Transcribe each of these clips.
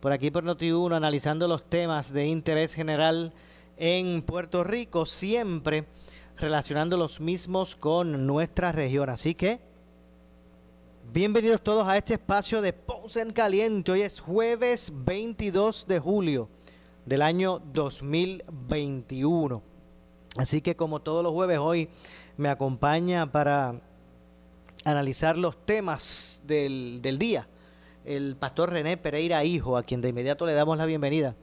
Por aquí por Noti1 analizando los temas de interés general en Puerto Rico. Siempre relacionando los mismos con nuestra región. Así que bienvenidos todos a este espacio de Ponce en Caliente. Hoy es jueves 22 de julio del año 2021. Así que como todos los jueves hoy me acompaña para analizar los temas del, del día el pastor René Pereira Hijo, a quien de inmediato le damos la bienvenida.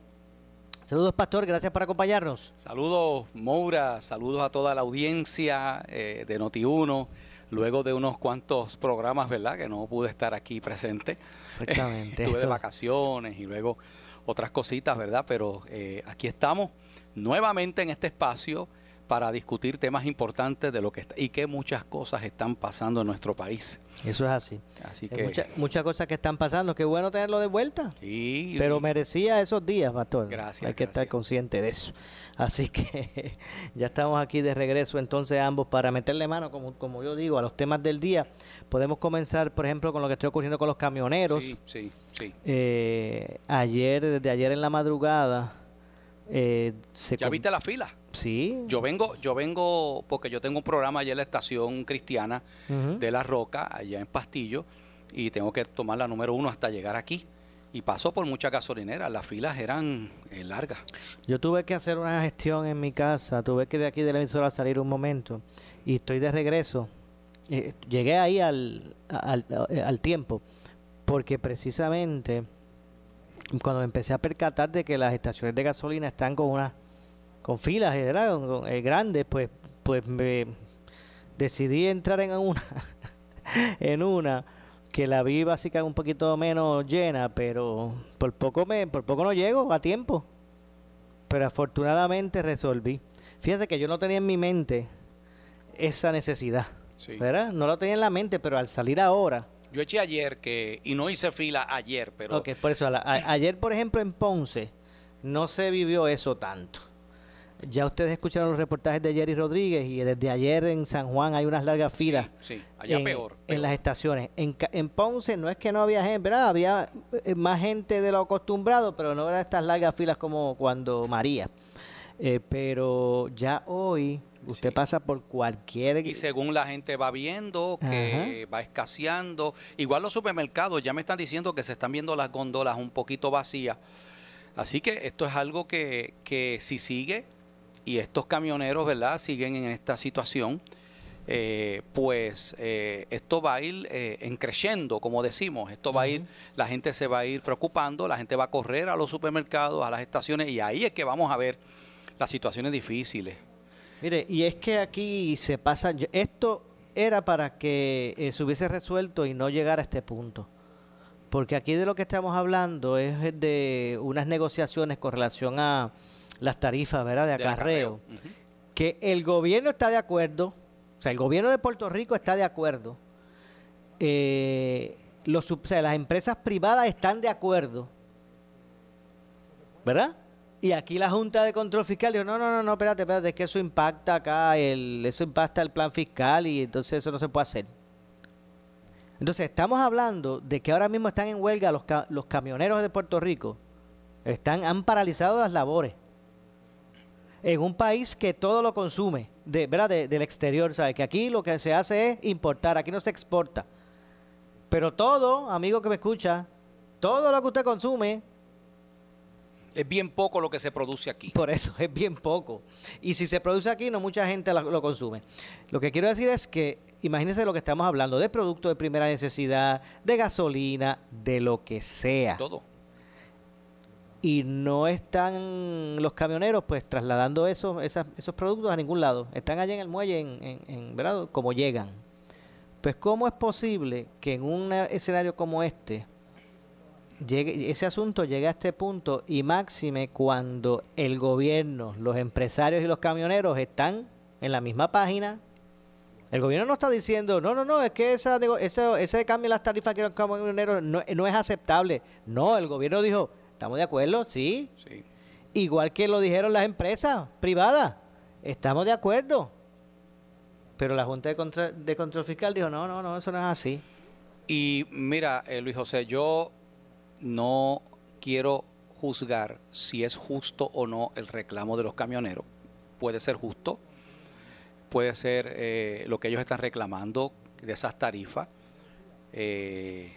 Saludos, pastor, gracias por acompañarnos. Saludos, Moura, saludos a toda la audiencia eh, de Noti1, luego de unos cuantos programas, ¿verdad? Que no pude estar aquí presente. Exactamente. Estuve de vacaciones y luego otras cositas, ¿verdad? Pero eh, aquí estamos nuevamente en este espacio para discutir temas importantes de lo que está y que muchas cosas están pasando en nuestro país. Eso es así. Así que mucha- muchas cosas que están pasando. Qué bueno tenerlo de vuelta. sí, Pero merecía esos días, pastor. Gracias, Hay que estar consciente de eso. Así que ya estamos aquí de regreso entonces ambos para meterle mano, como, como yo digo, a los temas del día. Podemos comenzar, por ejemplo, con lo que está ocurriendo con los camioneros. sí, sí, sí. Eh, ayer, desde ayer en la madrugada, eh, se ¿Ya viste la fila? Sí. Yo vengo, yo vengo porque yo tengo un programa allá en la estación cristiana de La Roca, allá en Pastillo, y tengo que tomar la número uno hasta llegar aquí. Y paso por muchas gasolineras, las filas eran eh, largas. Yo tuve que hacer una gestión en mi casa, tuve que de aquí de la emisora salir un momento y estoy de regreso. Eh, llegué ahí al, al, al tiempo porque precisamente cuando me empecé a percatar de que las estaciones de gasolina están con unas con filas ¿verdad? Con- con, eh, grandes, pues pues me decidí entrar en una en una que la vi básica un poquito menos llena, pero por poco me por poco no llego a tiempo. Pero afortunadamente resolví. Fíjate que yo no tenía en mi mente esa necesidad, Sí. ¿verdad? No lo tenía en la mente, pero al salir ahora, Yo eché ayer que, y no hice fila ayer, pero Ok, por eso, a la- a- ayer por ejemplo en Ponce no se vivió eso tanto. Ya ustedes escucharon los reportajes de Jerry Rodríguez y desde ayer en San Juan hay unas largas filas. sí, allá en, peor, en las estaciones. En, en Ponce no es que no había gente, ¿verdad? Había eh, más gente de lo acostumbrado, pero no eran estas largas filas como cuando María. Eh, pero ya hoy usted Sí. pasa por cualquier... Y según la gente va viendo que va escaseando, igual los supermercados ya me están diciendo que se están viendo las góndolas un poquito vacías. Así que esto es algo que, que si sigue y estos camioneros, ¿verdad?, siguen en esta situación, eh, pues eh, esto va a ir eh, en creciendo, como decimos. Esto va a ir, la gente se va a ir preocupando, la gente va a correr a los supermercados, a las estaciones, y ahí es que vamos a ver las situaciones difíciles. Mire, y es que aquí se pasa, esto era para que eh, se hubiese resuelto y no llegar a este punto. Porque aquí de lo que estamos hablando es de unas negociaciones con relación a las tarifas, ¿verdad? De De acarreo. Que el gobierno está de acuerdo, o sea, el gobierno de Puerto Rico está de acuerdo. eh, los, o sea, las empresas privadas están de acuerdo. ¿Verdad? Y aquí la Junta de Control Fiscal dijo, no, no, no, no, espérate, espérate, es que eso impacta acá, el, eso impacta el plan fiscal y entonces eso no se puede hacer. Entonces estamos hablando de que ahora mismo están en huelga los, ca- los camioneros de Puerto Rico, están, han paralizado las labores en un país que todo lo consume, de, ¿verdad? De- del exterior, ¿sabes? Que aquí lo que se hace es importar, aquí no se exporta. Pero todo, amigo que me escucha, todo lo que usted consume Es bien poco lo que se produce aquí. Por eso, es bien poco. Y si se produce aquí, no mucha gente lo, lo consume. Lo que quiero decir es que, imagínense lo que estamos hablando, de productos de primera necesidad, de gasolina, de lo que sea. Todo. Y no están los camioneros pues trasladando esos, esos productos a ningún lado. Están allá en el muelle, en, en- en, ¿verdad? Como llegan. Pues ¿cómo es posible que en un escenario como este llegue, ese asunto llegue a este punto y máxime cuando el gobierno, los empresarios y los camioneros están en la misma página? El gobierno no está diciendo, no, no, no, es que esa, ese, ese cambio en las tarifas que los camioneros no, no es aceptable. No, el gobierno dijo, estamos de acuerdo, sí, Sí. igual que lo dijeron las empresas privadas, estamos de acuerdo. Pero la Junta de Control, de Control Fiscal dijo, no, no, no, eso no es así. Y mira, eh, Luis José, yo no quiero juzgar si es justo o no el reclamo de los camioneros. Puede ser justo, puede ser eh, lo que ellos están reclamando de esas tarifas. Eh,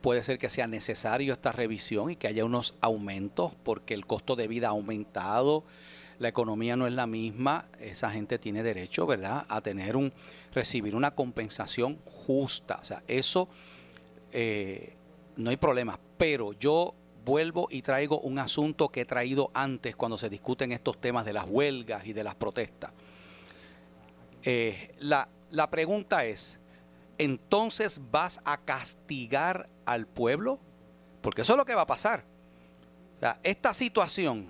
puede ser que sea necesario esta revisión y que haya unos aumentos porque el costo de vida ha aumentado, la economía no es la misma, esa gente tiene derecho, ¿verdad?, a tener un recibir una compensación justa. O sea, eso eh, no hay problema. Pero yo vuelvo y traigo un asunto que he traído antes cuando se discuten estos temas de las huelgas y de las protestas. Eh, la, la pregunta es, ¿entonces vas a castigar al pueblo? Porque eso es lo que va a pasar. Esta situación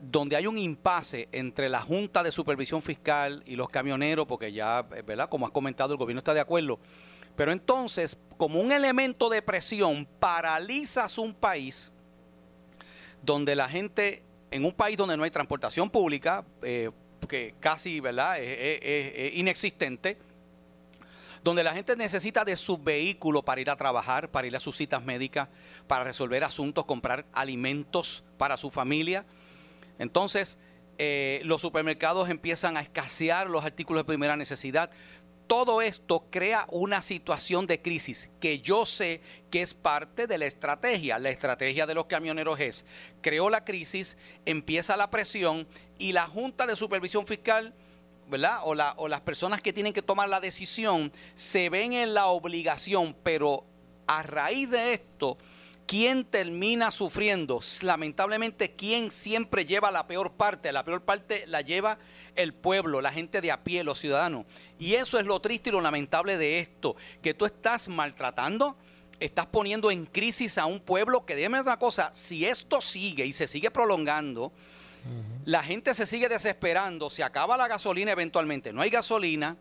donde hay un impasse entre la Junta de Supervisión Fiscal y los camioneros, porque ya, eh, ¿verdad? Como has comentado, el gobierno está de acuerdo. Pero entonces, como un elemento de presión, paralizas un país donde la gente, en un país donde no hay transportación pública, eh, que casi, ¿verdad?, es inexistente, donde la gente necesita de su vehículo para ir a trabajar, para ir a sus citas médicas, para resolver asuntos, comprar alimentos para su familia. Entonces, eh, los supermercados empiezan a escasear los artículos de primera necesidad. Todo esto crea una situación de crisis que yo sé que es parte de la estrategia. La estrategia de los camioneros es, creó la crisis, empieza la presión y la Junta de Supervisión Fiscal, ¿verdad? O, la- o las personas que tienen que tomar la decisión se ven en la obligación, pero a raíz de esto, ¿quién termina sufriendo? Lamentablemente, ¿quién siempre lleva la peor parte? La peor parte la lleva el pueblo, la gente de a pie, los ciudadanos. Y eso es lo triste y lo lamentable de esto, que tú estás maltratando, estás poniendo en crisis a un pueblo que, déjame una cosa, si esto sigue y se sigue prolongando, la gente se sigue desesperando, se acaba la gasolina eventualmente, no hay gasolina,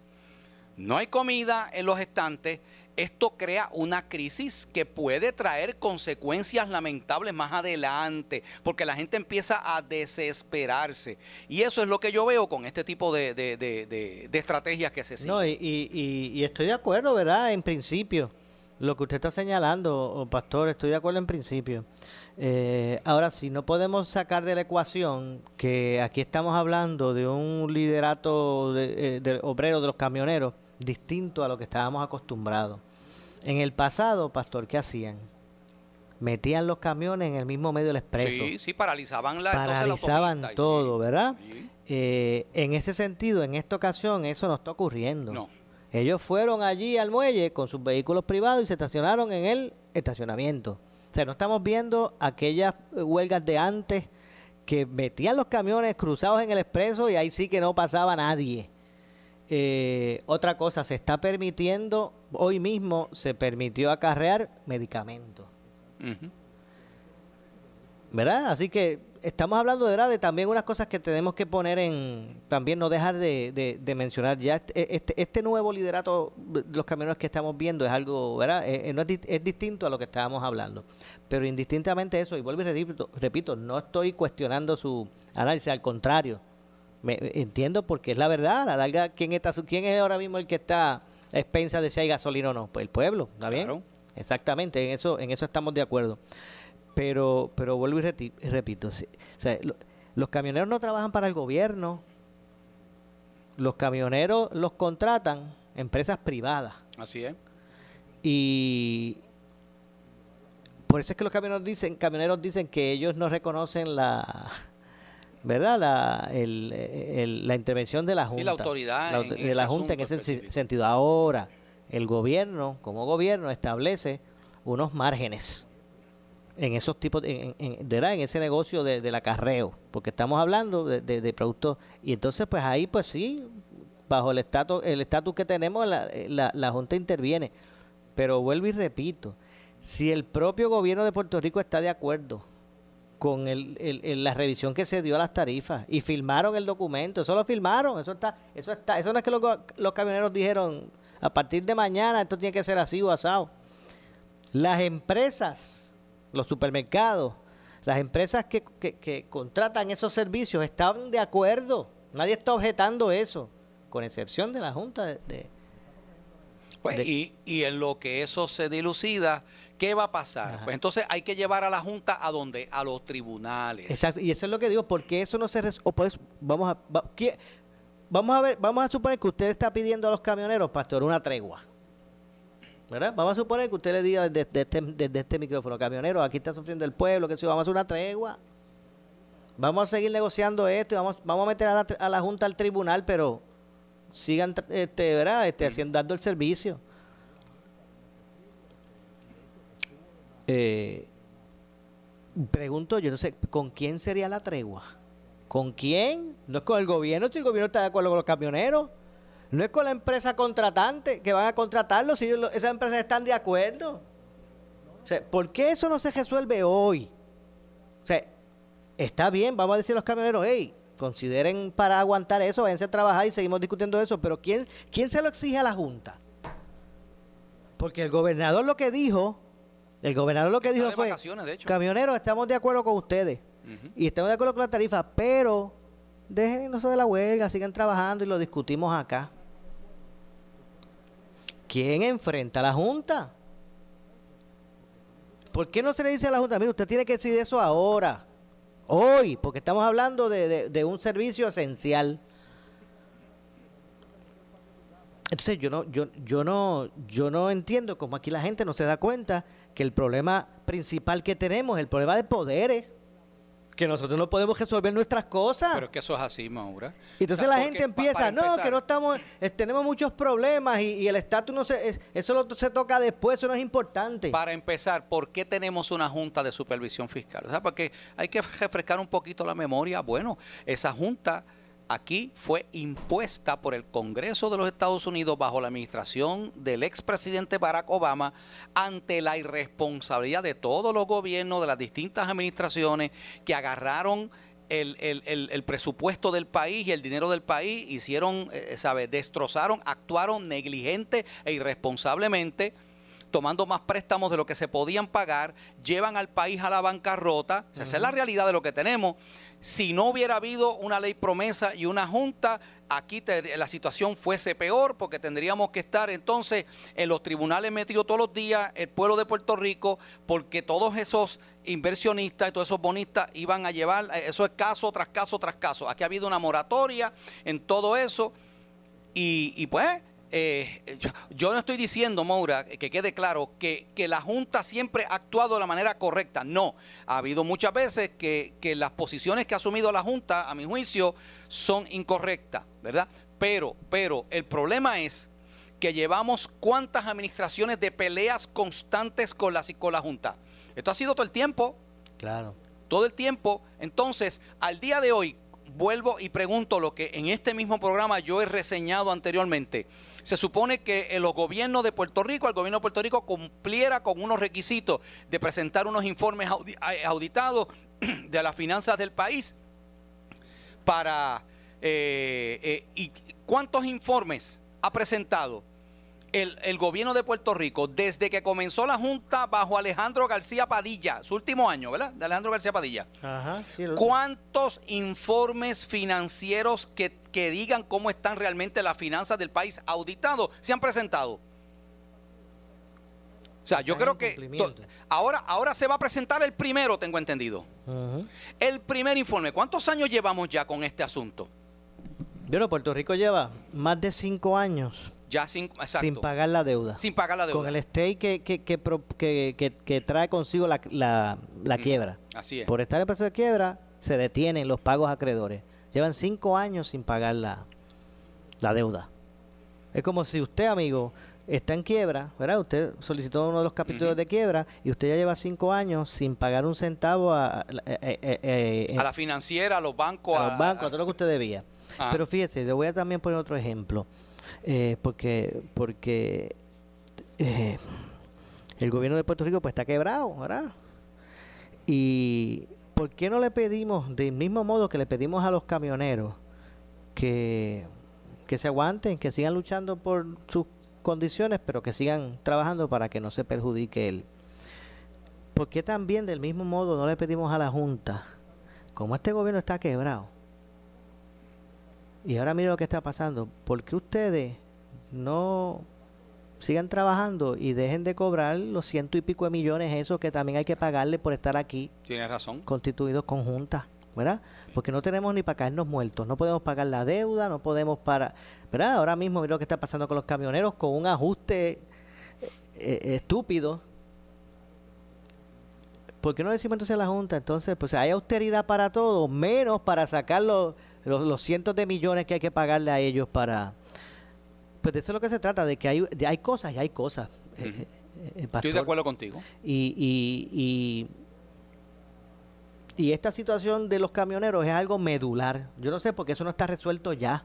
no hay comida en los estantes, esto crea una crisis que puede traer consecuencias lamentables más adelante, porque la gente empieza a desesperarse. Y eso es lo que yo veo con este tipo de, de- de- de- estrategias que se siguen. No, y- y estoy de acuerdo, ¿verdad? En principio, lo que usted está señalando, oh, pastor, estoy de acuerdo en principio. Eh, ahora sí, no podemos sacar de la ecuación que aquí estamos hablando de un liderato de, eh, de obrero de los camioneros distinto a lo que estábamos acostumbrados. En el pasado, pastor, ¿qué hacían? Metían los camiones en el mismo medio del expreso Sí, sí, paralizaban la, paralizaban todo, ¿verdad? Sí. Eh, en ese sentido, en esta ocasión, eso no está ocurriendo. No. Ellos fueron allí al muelle con sus vehículos privados y se estacionaron en el estacionamiento. O sea, no estamos viendo aquellas eh, huelgas de antes que metían los camiones cruzados en el expreso y ahí sí que no pasaba nadie. Eh, otra cosa, se está permitiendo, hoy mismo se permitió acarrear medicamentos. ¿verdad? Así que estamos hablando de, ¿verdad? de también unas cosas que tenemos que poner en, también no dejar de, de- de mencionar. Ya este, este, este nuevo liderato de los camioneros que estamos viendo es algo, ¿verdad? Eh, eh, no es, di- es distinto a lo que estábamos hablando. Pero indistintamente eso, y vuelvo y repito, repito, no estoy cuestionando su análisis, al contrario. Me, entiendo porque es la verdad, a la larga, ¿quién, está, su- ¿quién es ahora mismo el que está a expensas de si hay gasolina o no? Pues el pueblo, ¿está bien? Claro. Exactamente, en eso, en eso estamos de acuerdo. Pero, pero vuelvo y reti- repito, sí, o sea, lo- los camioneros no trabajan para el gobierno. Los camioneros los contratan empresas privadas. Así es. Y por eso es que los camioneros dicen, camioneros dicen que ellos no reconocen la ¿verdad? La, el, la intervención de la Junta. la autoridad. de la Junta en ese sentido. Ahora, el gobierno, como gobierno, establece unos márgenes en esos tipos, en, en, en ese negocio de, del acarreo, porque estamos hablando de, de, productos, y entonces pues ahí pues sí, bajo el estatus el estatus que tenemos, la, la, la Junta interviene. Pero vuelvo y repito, si el propio gobierno de Puerto Rico está de acuerdo con el, el, la revisión que se dio a las tarifas y filmaron el documento, eso lo filmaron, eso está, eso está, eso no es que los, los camioneros dijeron a partir de mañana esto tiene que ser así o asado. Las empresas, los supermercados, las empresas que, que, contratan esos servicios estaban de acuerdo, nadie está objetando eso, con excepción de la Junta de, pues, y, y en lo que eso se dilucida, ¿Qué va a pasar? Pues entonces hay que llevar a la Junta a donde? A los tribunales. Exacto, y eso es lo que digo, porque eso no se o pues, vamos a vamos a ver, vamos a suponer que usted está pidiendo a los camioneros, pastor, una tregua. ¿Verdad? Vamos a suponer que usted le diga desde, este, este, micrófono, camioneros, aquí está sufriendo el pueblo, que si vamos a hacer una tregua. Vamos a seguir negociando esto y vamos, vamos a meter a la, Junta al tribunal, pero sigan este, ¿verdad? Este, haciendo, dando el servicio. Eh, pregunto, yo no sé, ¿con quién sería la tregua? ¿Con quién? No es con el gobierno, si el gobierno está de acuerdo con los camioneros. No es con la empresa contratante que van a contratarlos si esas empresas están de acuerdo. O sea, ¿por qué eso no se resuelve hoy? O sea, está bien, vamos a decir a los camioneros, hey, consideren para aguantar eso, váyanse a trabajar y seguimos discutiendo eso, pero ¿quién, quién se lo exige a la Junta? Porque el gobernador lo que dijo el gobernador lo que dijo fue, camioneros, estamos de acuerdo con ustedes y estamos de acuerdo con la tarifa, pero dejen eso de la huelga, sigan trabajando y lo discutimos acá. ¿Quién enfrenta a la Junta? ¿Por qué no se le dice a la Junta, mire, usted tiene que decir eso ahora, hoy, porque estamos hablando de un servicio esencial? Entonces yo no, yo, yo no, yo no entiendo cómo aquí la gente no se da cuenta que el problema principal que tenemos es el problema de poderes. Que nosotros no podemos resolver nuestras cosas. Pero es que eso es así, Maura. Entonces la gente empieza, no, que no estamos, tenemos muchos problemas y, el estatus no se, eso se toca después, eso no es importante. Para empezar, ¿por qué tenemos una junta de supervisión fiscal? O sea, porque hay que refrescar un poquito la memoria. Bueno, esa junta aquí fue impuesta por el Congreso de los Estados Unidos bajo la administración del expresidente Barack Obama ante la irresponsabilidad de todos los gobiernos, de las distintas administraciones que agarraron el, presupuesto del país y el dinero del país, hicieron, eh, ¿sabes? Destrozaron, actuaron negligente e irresponsablemente tomando más préstamos de lo que se podían pagar, llevan al país a la bancarrota. esa es la realidad de lo que tenemos. Si no hubiera habido una ley promesa y una junta, aquí la situación fuese peor porque tendríamos que estar entonces en los tribunales metidos todos los días, el pueblo de Puerto Rico, porque todos esos inversionistas y todos esos bonistas iban a llevar, eh, eso es caso tras caso tras caso. Aquí ha habido una moratoria en todo eso y, y pues eh, yo, no estoy diciendo, Maura, que quede claro, que, la Junta siempre ha actuado de la manera correcta. No, ha habido muchas veces que, las posiciones que ha asumido la Junta, a mi juicio, son incorrectas, ¿verdad? Pero, pero el problema es que llevamos cuántas administraciones de peleas constantes con la, con la Junta. Esto ha sido todo el tiempo. Claro. Todo el tiempo. Entonces, al día de hoy, vuelvo y pregunto lo que en este mismo programa yo he reseñado anteriormente se supone que los gobiernos de Puerto Rico, el gobierno de Puerto Rico cumpliera con unos requisitos de presentar unos informes auditados de las finanzas del país para... Eh, eh, ¿Y cuántos informes ha presentado? El, gobierno de Puerto Rico, desde que comenzó la Junta bajo Alejandro García Padilla, su último año, ¿verdad? De Alejandro García Padilla. ¿Cuántos informes financieros que, que, digan cómo están realmente las finanzas del país auditados se han presentado? O sea, yo creo que ahora, ahora se va a presentar el primero, tengo entendido. El primer informe. ¿Cuántos años llevamos ya con este asunto? Bueno, Puerto Rico lleva más de cinco años Ya sin, exacto, sin pagar la deuda. sin pagar la deuda. Con el stay que, que, que, que- trae consigo la, la- la quiebra. Así es. Por estar en proceso de quiebra, se detienen los pagos a acreedores. Llevan cinco años sin pagar la, la deuda. Es como si usted, amigo, está en quiebra, ¿verdad? Usted solicitó uno de los capítulos de quiebra y usted ya lleva cinco años sin pagar un centavo a, a- eh, eh, eh, a la financiera, a los bancos, a los bancos, a todo lo que usted debía. Ah. Pero fíjese, le voy a también poner otro ejemplo, eh, porque porque eh, el gobierno de Puerto Rico pues está quebrado, ¿verdad? Y ¿por qué no le pedimos, del mismo modo que le pedimos a los camioneros, que, que se aguanten, que sigan luchando por sus condiciones, pero que sigan trabajando para que no se perjudique él? ¿Por qué también del mismo modo no le pedimos a la Junta, como este gobierno está quebrado, y ahora mire lo que está pasando. ¿Por qué ustedes no sigan trabajando y dejen de cobrar los ciento y pico de millones esos que también hay que pagarle por estar aquí Tienes razón. constituidos conjuntas? ¿Verdad? Porque no tenemos ni para caernos muertos, no podemos pagar la deuda, no podemos para... ¿Verdad? Ahora mismo mira lo que está pasando con los camioneros con un ajuste eh, eh, estúpido. ¿Por qué no decimos entonces a la Junta? Entonces, pues hay austeridad para todo, menos para sacar los, los, los cientos de millones que hay que pagarle a ellos para... Pues de eso es lo que se trata, de que hay, de- hay cosas y hay cosas. eh, eh, eh, Estoy de acuerdo contigo. Y, y, y, y esta situación de los camioneros es algo medular. Yo no sé por qué eso no está resuelto ya.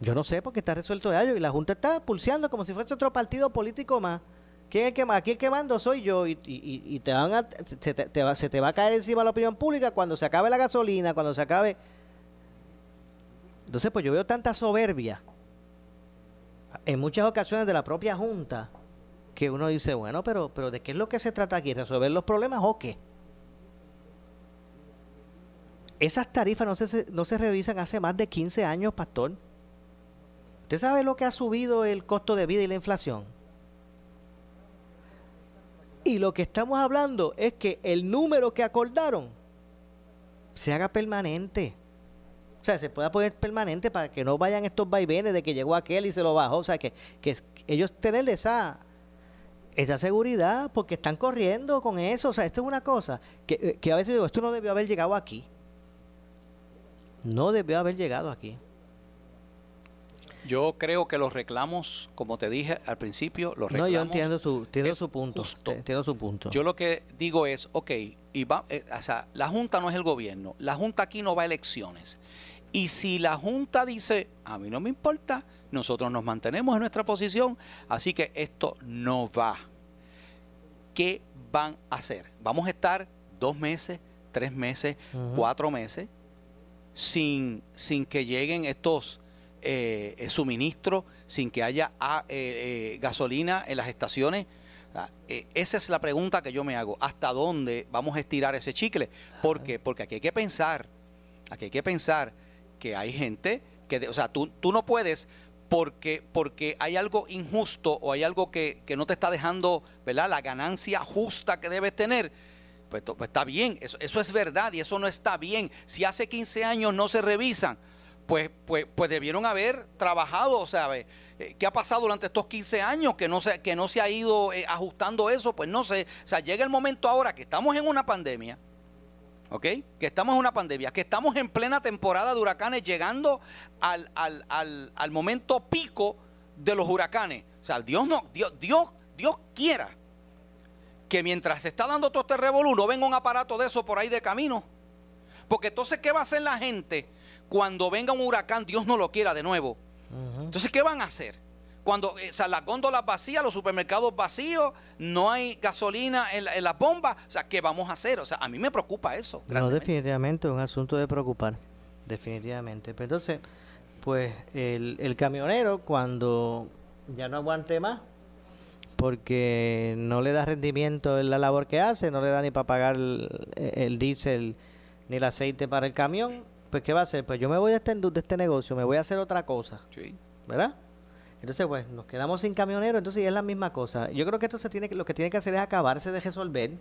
Yo no sé por qué está resuelto ya. Y la Junta está pulseando como si fuese otro partido político más. ¿Quién es el que Aquí el que mando soy yo. Y, te van a, se, te, te va, se te va a caer encima la opinión pública cuando se acabe la gasolina, cuando se acabe... Entonces, pues yo veo tanta soberbia en muchas ocasiones de la propia Junta que uno dice, bueno, pero, pero ¿de qué es lo que se trata aquí? ¿Resolver los problemas o qué? Esas tarifas no se, no se revisan hace más de 15 años, pastor. ¿Usted sabe lo que ha subido el costo de vida y la inflación? Y lo que estamos hablando es que el número que acordaron se haga permanente. O sea, se pueda poner permanente para que no vayan estos vaivenes de que llegó aquel y se lo bajó. O sea, que, que ellos tener esa, esa seguridad porque están corriendo con eso. O sea, esto es una cosa que, eh, que a veces digo, esto no debió haber llegado aquí. No debió haber llegado aquí. Yo creo que los reclamos, como te dije al principio, los No, reclamos. yo entiendo su, entiendo su punto. justo. Entiendo su punto. Yo lo que digo es, ok, y va, eh, o sea, la Junta no es el gobierno, la Junta aquí no va a elecciones. Y si la Junta dice, a mí no me importa, nosotros nos mantenemos en nuestra posición, así que esto no va. ¿Qué van a hacer? Vamos a estar dos meses, tres meses, cuatro meses, sin, sin que lleguen estos eh, eh, suministros, sin que haya ah, eh, eh, gasolina en las estaciones. Ah, esa es la pregunta que yo me hago. ¿Hasta dónde vamos a estirar ese chicle? ¿Por qué? Porque aquí hay que pensar, aquí hay que pensar que hay gente que, de- o sea, tú, tú no puedes porque, porque hay algo injusto o hay algo que, que no te está dejando, ¿verdad? La ganancia justa que debes tener. Pues, pues está bien, eso, eso es verdad y eso no está bien. Si hace 15 años no se revisan, pues, pues, pues debieron haber trabajado, ¿sabes? Eh, ¿Qué ha pasado durante estos 15 años que no se, que no se ha ido eh, ajustando eso? Pues no sé. O sea, llega el momento ahora que estamos en una pandemia, ¿ok? Que estamos en una pandemia, que estamos en plena temporada de huracanes, llegando al, al- al- al momento pico de los huracanes. O sea, Dios no, Dios, Dios, Dios quiera que mientras se está dando todo este revolú, no venga un aparato de eso por ahí de camino. Porque entonces, ¿qué va a hacer la gente cuando venga un huracán, Dios no lo quiera de nuevo? Entonces, ¿qué van a hacer? Cuando eh, o sea, las góndolas vacías, los supermercados vacíos, no hay gasolina en, la- en las bombas, o sea, ¿qué vamos a hacer? O sea, a mí me preocupa eso. No, definitivamente es un asunto de preocupar. Definitivamente. Pero entonces, pues el, el camionero cuando ya no aguante más, porque no le da rendimiento en la labor que hace, no le da ni para pagar el, el diésel ni el aceite para el camión, pues ¿qué va a hacer? Pues yo me voy de este, de este negocio, me voy a hacer otra cosa. Sí. ¿verdad? Entonces, pues, nos quedamos sin camioneros, entonces ya es la misma cosa. Yo creo que esto se tiene que, lo que tiene que hacer es acabarse de resolver.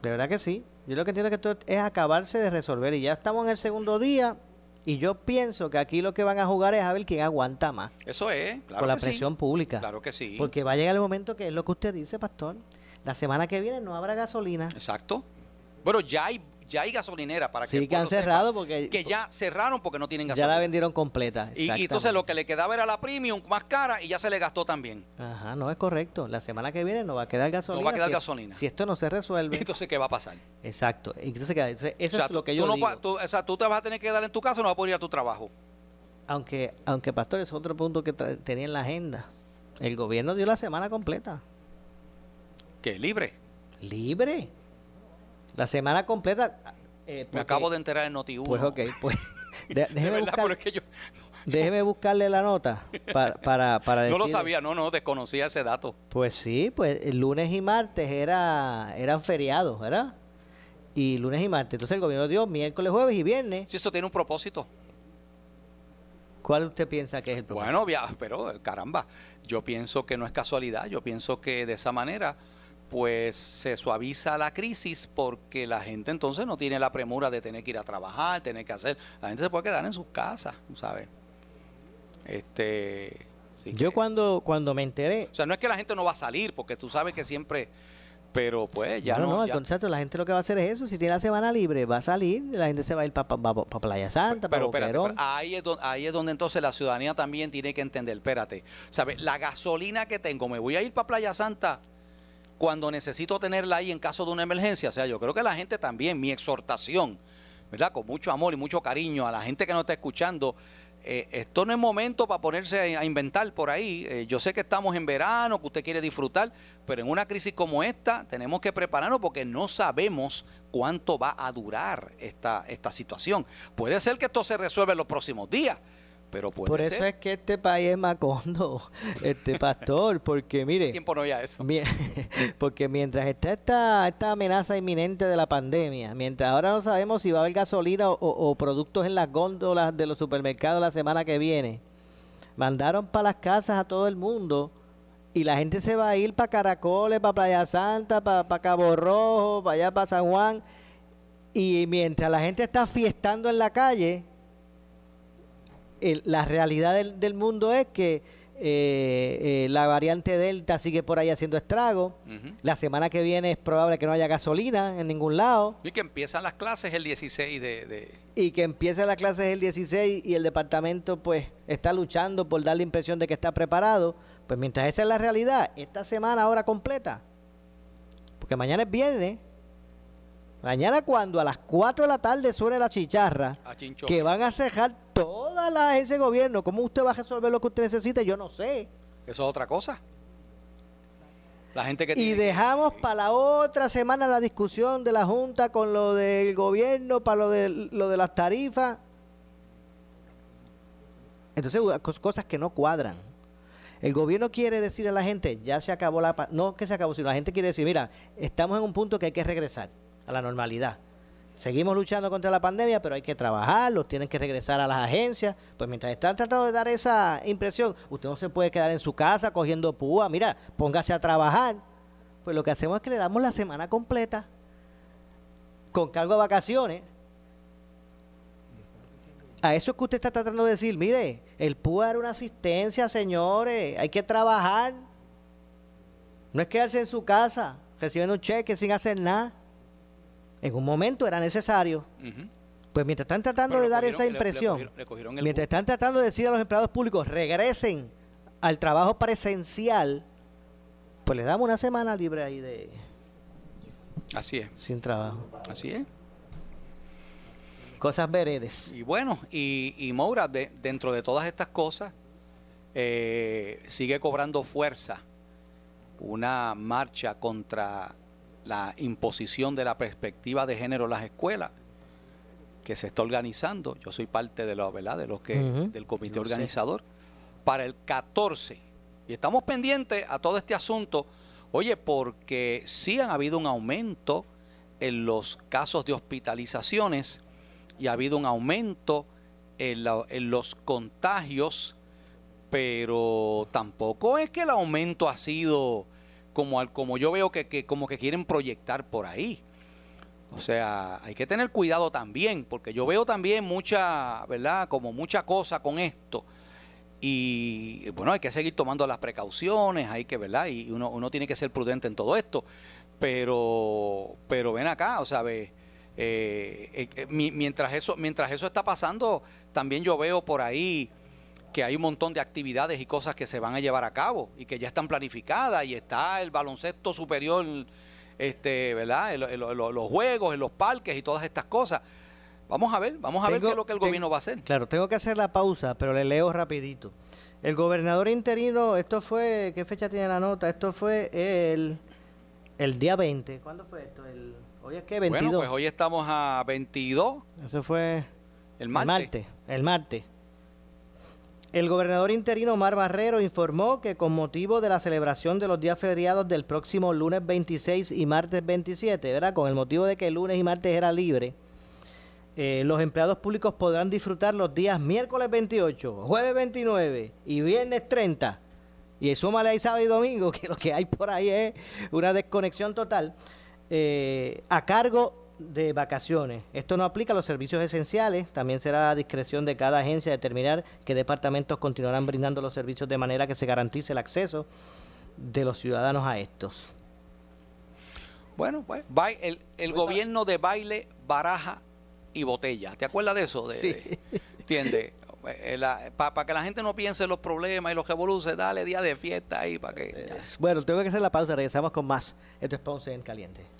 De verdad que sí. Yo lo que entiendo es que esto es acabarse de resolver. Y ya estamos en el segundo día Y yo pienso que aquí lo que van a jugar es a ver quién aguanta más Eso es, claro con la que sí. presión pública. Claro que sí. Porque va a llegar el momento que es lo que usted dice, pastor. La semana que viene no habrá gasolina. Exacto. Bueno, ya hay, ya hay gasolinera para que Sí, el que han sepa cerrado porque que ya cerraron porque no tienen ya gasolina. la vendieron completa. y, y entonces lo que le quedaba era la premium más cara y ya se le gastó también. Ajá, no es correcto. La semana que viene no va a quedar gasolina. va a quedar si, gasolina. Si esto no se resuelve. Entonces, ¿qué va a pasar? Exacto. Entonces, ¿qué? Entonces, eso O sea, es lo que tú yo no digo. va- tú- o sea, tú te vas a tener que quedar en tu casa o no vas a poder ir a tu trabajo. Aunque, aunque pastor, es otro punto que tenía en la agenda. El gobierno dio la semana completa. Que libre. Libre. La semana completa. eh, Me acabo de enterar en Noti1. Pues ok, pues. de- De déjeme, verdad, buscar- es que yo déjeme buscarle la nota para, para, para no lo sabía, no, no, desconocía ese dato. Pues sí, pues el lunes y martes era, eran feriados, ¿verdad? Y lunes y martes. Entonces el gobierno dio miércoles, jueves y viernes. Si eso tiene un propósito. ¿Cuál usted piensa que es el problema? Bueno, pero caramba, yo pienso que no es casualidad, yo pienso que de esa manera pues se suaviza la crisis porque la gente entonces no tiene la premura de tener que ir a trabajar, tener que hacer, la gente se puede quedar en sus casas, ¿sabes? Este Yo que- cuando, cuando me enteré, o sea, no es que la gente no va a salir porque tú sabes que siempre pero pues ya no, no, no, al contrario, la gente lo que va a hacer es eso. Si tiene la semana libre, va a salir, la gente se va a ir para Playa Santa, para Pero espérate, Boquerón. espérate, ahí, es donde, ahí es donde entonces la ciudadanía también tiene que entender, espérate, ¿sabes? La gasolina que tengo, me voy a ir para Playa Santa cuando necesito tenerla ahí en caso de una emergencia. O sea, yo creo que la gente también, mi exhortación, ¿verdad? Con mucho amor y mucho cariño a la gente que nos está escuchando, eh, esto no es momento para ponerse a, inventar por ahí. Eh, yo sé que estamos en verano, que usted quiere disfrutar, pero en una crisis como esta tenemos que prepararnos porque no sabemos cuánto va a durar esta, esta situación. Puede ser que esto se resuelva en los próximos días, pero puede Por eso ser. es que este país es macondo, este pastor, porque mire, tiempo no había eso. Mi- Porque mientras está esta, esta amenaza inminente de la pandemia, mientras ahora no sabemos si va a haber gasolina o, o productos en las góndolas de los supermercados la semana que viene, mandaron para las casas a todo el mundo y la gente se va a ir para Caracoles, para Playa Santa, para, Cabo Rojo, para allá, para San Juan. Y mientras la gente está fiestando en la calle, el- la realidad del, del mundo es que eh, eh, la variante Delta sigue por ahí haciendo estragos. Ujú. La semana que viene es probable que no haya gasolina en ningún lado Y que empiezan las clases el 16 de... de- y que empiece la clase el 16 y el departamento pues está luchando por dar la impresión de que está preparado. Pues mientras esa es la realidad, esta semana ahora completa, porque mañana es viernes, mañana cuando a las 4 de la tarde suene la chicharra, que van a cejar toda la ese gobierno, ¿cómo usted va a resolver lo que usted necesite? Yo no sé. Eso es otra cosa. La gente que Y tiene dejamos para la otra semana la discusión de la Junta con lo del gobierno, para lo de, lo de las tarifas. Entonces, cos- cosas que no cuadran. El gobierno quiere decir a la gente, ya se acabó la... No que se acabó, sino la gente quiere decir, mira, estamos en un punto que hay que regresar a la normalidad. Seguimos luchando contra la pandemia, pero hay que trabajar, los tienen que regresar a las agencias. Pues mientras están tratando de dar esa impresión, usted no se puede quedar en su casa cogiendo púa, mira, póngase a trabajar. Pues lo que hacemos es que le damos la semana completa con cargo de vacaciones. A eso es que usted está tratando de decir, mire, el PUA era una asistencia, señores, hay que trabajar. No es quedarse en su casa recibiendo un cheque sin hacer nada. En un momento era necesario. Pues mientras están tratando Pero de dar cogieron- esa le- le impresión, cogieron- le mientras están tratando de decir a los empleados públicos, regresen al trabajo presencial, pues le damos una semana libre ahí de Así es, sin trabajo. así es. Cosas veredes. Y bueno, y, y Moura, de- dentro de todas estas cosas, eh, sigue cobrando fuerza una marcha contra la imposición de la perspectiva de género en las escuelas que se está organizando. Yo soy parte de los, ¿verdad? De los que del comité sé. organizador para el 14. Y estamos pendientes a todo este asunto, oye, porque sí han habido un aumento en los casos de hospitalizaciones y ha habido un aumento en, la- en los contagios, pero tampoco es que el aumento ha sido como, al, como yo veo que, que como que quieren proyectar por ahí. O sea, hay que tener cuidado también, porque yo veo también mucha, ¿verdad? Como mucha cosa con esto. Y bueno, hay que seguir tomando las precauciones, hay que, ¿verdad? Y uno, uno tiene que ser prudente en todo esto. Pero, pero ven acá, o sea, ve, eh, eh, eh, mientras, eso, mientras eso está pasando, también yo veo por ahí que hay un montón de actividades y cosas que se van a llevar a cabo y que ya están planificadas y está el baloncesto superior, este, ¿verdad? los juegos, en los parques y todas estas cosas. Vamos a ver, vamos a ver qué es lo que el gobierno va a hacer. Claro, tengo que hacer la pausa, pero le leo rapidito. El gobernador interino, esto fue, ¿qué fecha tiene la nota? Esto fue el, el día 20. ¿Cuándo fue esto? El, hoy es que 22. Bueno, pues hoy estamos a 22. Eso fue el martes. El martes. El gobernador interino Omar Barrero informó que con motivo de la celebración de los días feriados del próximo lunes 26 y martes 27, ¿verdad? Con el motivo de que el lunes y martes era libre, eh, los empleados públicos podrán disfrutar los días miércoles 28, jueves 29 y viernes 30. Y súmale ahí sábado y domingo, que lo que hay por ahí es una desconexión total, eh, a cargo de vacaciones. Esto no aplica a los servicios esenciales, también será a discreción de cada agencia determinar qué departamentos continuarán brindando los servicios de manera que se garantice el acceso de los ciudadanos a estos. Bueno, pues el, el gobierno de baile, baraja y botella. ¿Te acuerdas de eso? De, sí. ¿Entiendes? Eh, para que la gente no piense en los problemas y los revoluciones, dale día de fiesta ahí para que... Bueno, tengo que hacer la pausa, regresamos con más. Esto es Ponce en Caliente.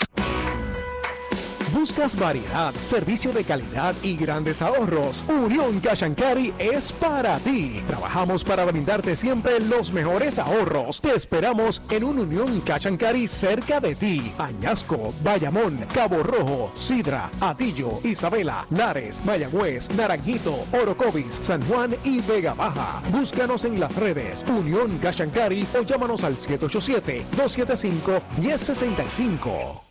¿Buscas variedad, servicio de calidad y grandes ahorros? Unión Cashancari es para ti. Trabajamos para brindarte siempre los mejores ahorros. Te esperamos en un Unión Cashancari cerca de ti. Añasco, Bayamón, Cabo Rojo, Sidra, Atillo, Isabela, Lares, Mayagüez, Naranjito, Orocovis, San Juan y Vega Baja. Búscanos en las redes Unión Cashancari o llámanos al 787 275 1065.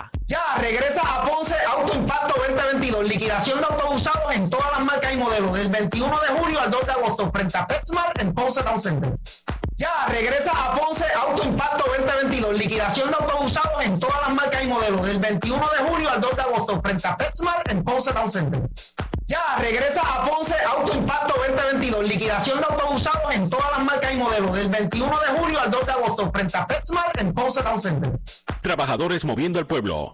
Ya, regresa a Ponce Auto Impacto 2022. Liquidación de autos usados en todas las marcas y modelos. Del 21 de julio al 2 de agosto frente a Petsmart en Ponce Town Center. Ya, regresa a Ponce Auto Impacto 2022. Liquidación de autos usados en todas las marcas y modelos. Del 21 de julio al 2 de agosto frente a Petsmart en Ponce Town Center. Ya, regresa a Ponce Auto Impacto 2022. Liquidación de autos usados en todas las marcas y modelos. Del 21 de julio al 2 de agosto frente a Petsmart en Ponce Town Center. Trabajadores moviendo al pueblo.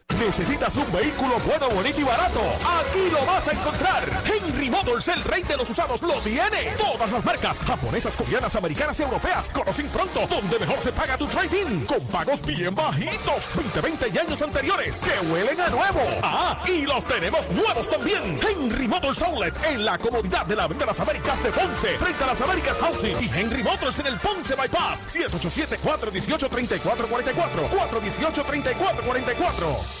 ¿Necesitas un vehículo bueno, bonito y barato? Aquí lo vas a encontrar. Henry Motors, el rey de los usados, lo tiene. Todas las marcas, japonesas, coreanas, americanas y europeas, conocen pronto donde mejor se paga tu trading. Con pagos bien bajitos, 20, 20 y años anteriores, que huelen a nuevo. Ah, y los tenemos nuevos también. Henry Motors Outlet, en la comodidad de la Avenida Las Américas de Ponce, frente a las Américas Housing. Y Henry Motors en el Ponce Bypass, 787-418-3444. 418-3444.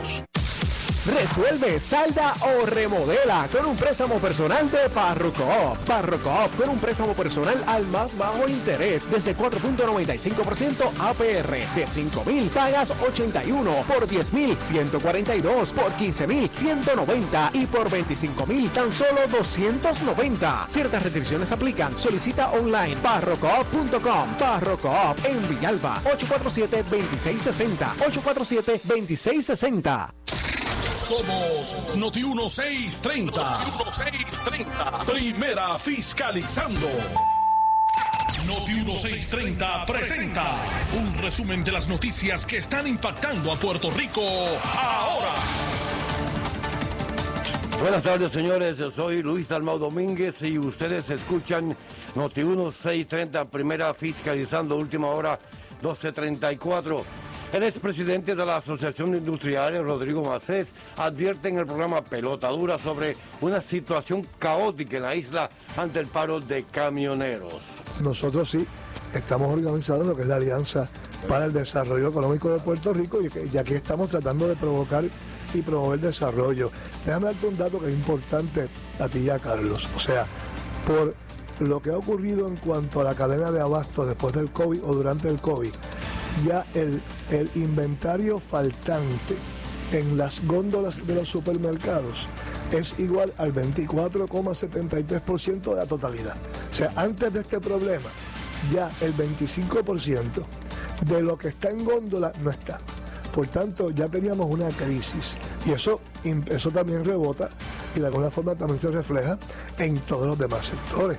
euros. Resuelve, salda o remodela con un préstamo personal de Parrocoop. Parrocoop con un préstamo personal al más bajo interés desde 4.95% APR. De 5.000 pagas 81, por 10.000 142, por 15.000 190 y por 25.000 tan solo 290. Ciertas restricciones aplican. Solicita online parrocoop.com. Parrocoop en Villalba 847-2660. 847-2660. Somos Noti 1630. Noti 1630. Primera fiscalizando. Noti 1630 presenta un resumen de las noticias que están impactando a Puerto Rico ahora. Buenas tardes, señores. Yo soy Luis Almao Domínguez y ustedes escuchan Noti 1630, primera fiscalizando, última hora 1234. El expresidente de la Asociación de Industriales, Rodrigo Macés, advierte en el programa Pelota Dura sobre una situación caótica en la isla ante el paro de camioneros. Nosotros sí estamos organizados lo que es la Alianza para el Desarrollo Económico de Puerto Rico y, aquí estamos tratando de provocar y promover desarrollo. Déjame darte un dato que es importante a ti y a Carlos. O sea, por lo que ha ocurrido en cuanto a la cadena de abasto después del COVID o durante el COVID, ya el, el inventario faltante en las góndolas de los supermercados es igual al 24,73% de la totalidad. O sea, antes de este problema, ya el 25% de lo que está en góndola no está. Por tanto, ya teníamos una crisis y eso, eso también rebota y de alguna forma también se refleja en todos los demás sectores.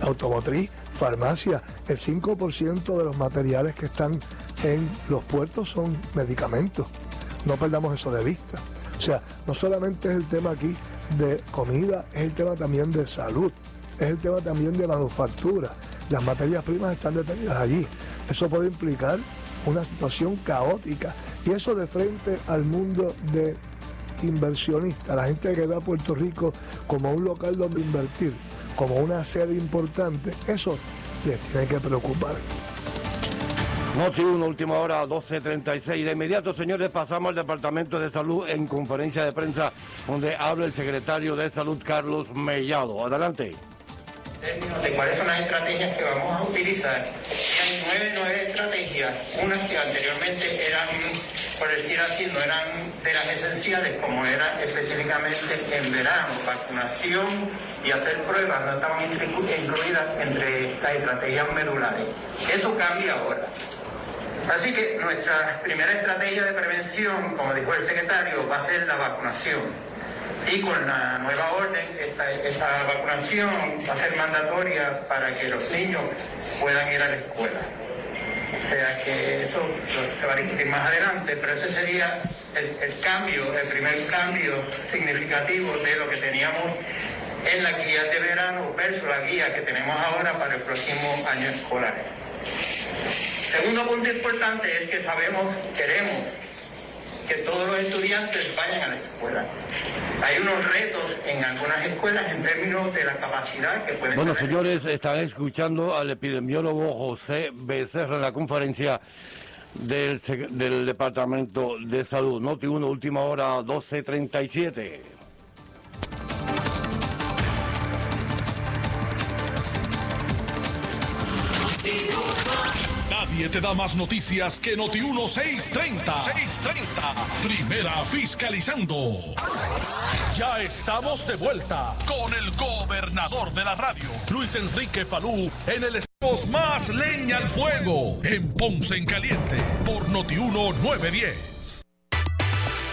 Automotriz, farmacia, el 5% de los materiales que están en los puertos son medicamentos. No perdamos eso de vista. O sea, no solamente es el tema aquí de comida, es el tema también de salud, es el tema también de manufactura. Las materias primas están detenidas allí. Eso puede implicar una situación caótica. Y eso de frente al mundo de inversionistas, la gente que ve a Puerto Rico como un local donde invertir, como una sede importante, eso les tiene que preocupar. Noti 1, última hora, 12.36. De inmediato, señores, pasamos al Departamento de Salud en conferencia de prensa, donde habla el secretario de Salud, Carlos Mellado. Adelante. de cuáles son las estrategias que vamos a utilizar. Hay nueve, nueve estrategias, unas que anteriormente eran, por decir así, no eran de las esenciales, como era específicamente en verano, vacunación y hacer pruebas, no estaban incluidas entre las estrategias medulares. Eso cambia ahora. Así que nuestra primera estrategia de prevención, como dijo el secretario, va a ser la vacunación. Y con la nueva orden, esta, esa vacunación va a ser mandatoria para que los niños puedan ir a la escuela. O sea que eso se va a más adelante, pero ese sería el, el cambio, el primer cambio significativo de lo que teníamos en la guía de verano versus la guía que tenemos ahora para el próximo año escolar. Segundo punto importante es que sabemos, queremos que todos los estudiantes vayan a la escuela. Hay unos retos en algunas escuelas en términos de la capacidad que pueden Bueno, tener. señores, están escuchando al epidemiólogo José Becerra en la conferencia del, del Departamento de Salud. Noti 1, última hora, 12.37. Nadie te da más noticias que Noti 1630. 630. Primera fiscalizando. Ya estamos de vuelta con el gobernador de la radio, Luis Enrique Falú, en el más leña al fuego en Ponce en Caliente por Noti 910.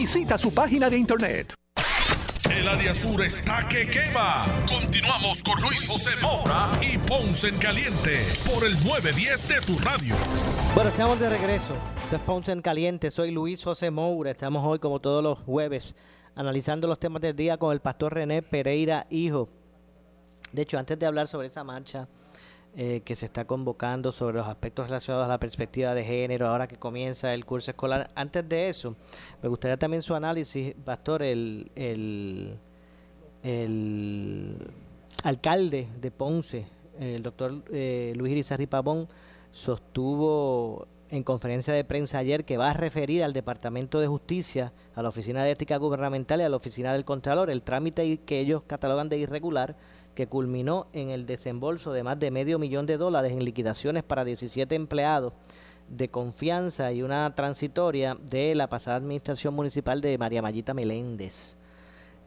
Visita su página de internet. El área sur está que quema. Continuamos con Luis José Moura y Ponce en Caliente por el 910 de tu radio. Bueno, estamos de regreso. Esto es Ponce en Caliente. Soy Luis José Moura. Estamos hoy, como todos los jueves, analizando los temas del día con el pastor René Pereira, hijo. De hecho, antes de hablar sobre esa marcha eh, que se está convocando, sobre los aspectos relacionados a la perspectiva de género, ahora que comienza el curso escolar, antes de eso, me gustaría también su análisis, pastor, el, el, el alcalde de Ponce, el doctor eh, Luis Irizarry Pavón, sostuvo en conferencia de prensa ayer que va a referir al Departamento de Justicia, a la Oficina de Ética Gubernamental y a la Oficina del Contralor el trámite que ellos catalogan de irregular que culminó en el desembolso de más de medio millón de dólares en liquidaciones para 17 empleados de confianza y una transitoria de la pasada administración municipal de María Mayita Meléndez.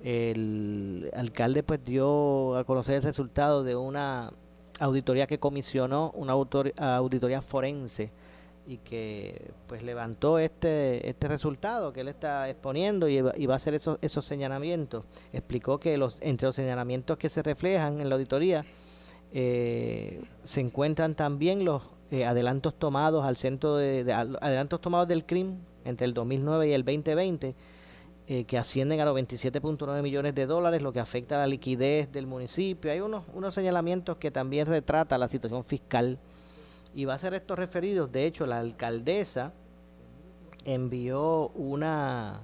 El alcalde pues dio a conocer el resultado de una auditoría que comisionó, una auditoría forense y que pues levantó este este resultado que él está exponiendo y, y va a hacer esos esos señalamientos explicó que los entre los señalamientos que se reflejan en la auditoría eh, se encuentran también los eh, adelantos tomados al centro de, adelantos tomados del CRIM entre el 2009 y el 2020 eh, que ascienden a los 27.9 millones de dólares, lo que afecta a la liquidez del municipio. Hay unos, unos señalamientos que también retrata la situación fiscal y va a ser estos referidos. De hecho, la alcaldesa envió una,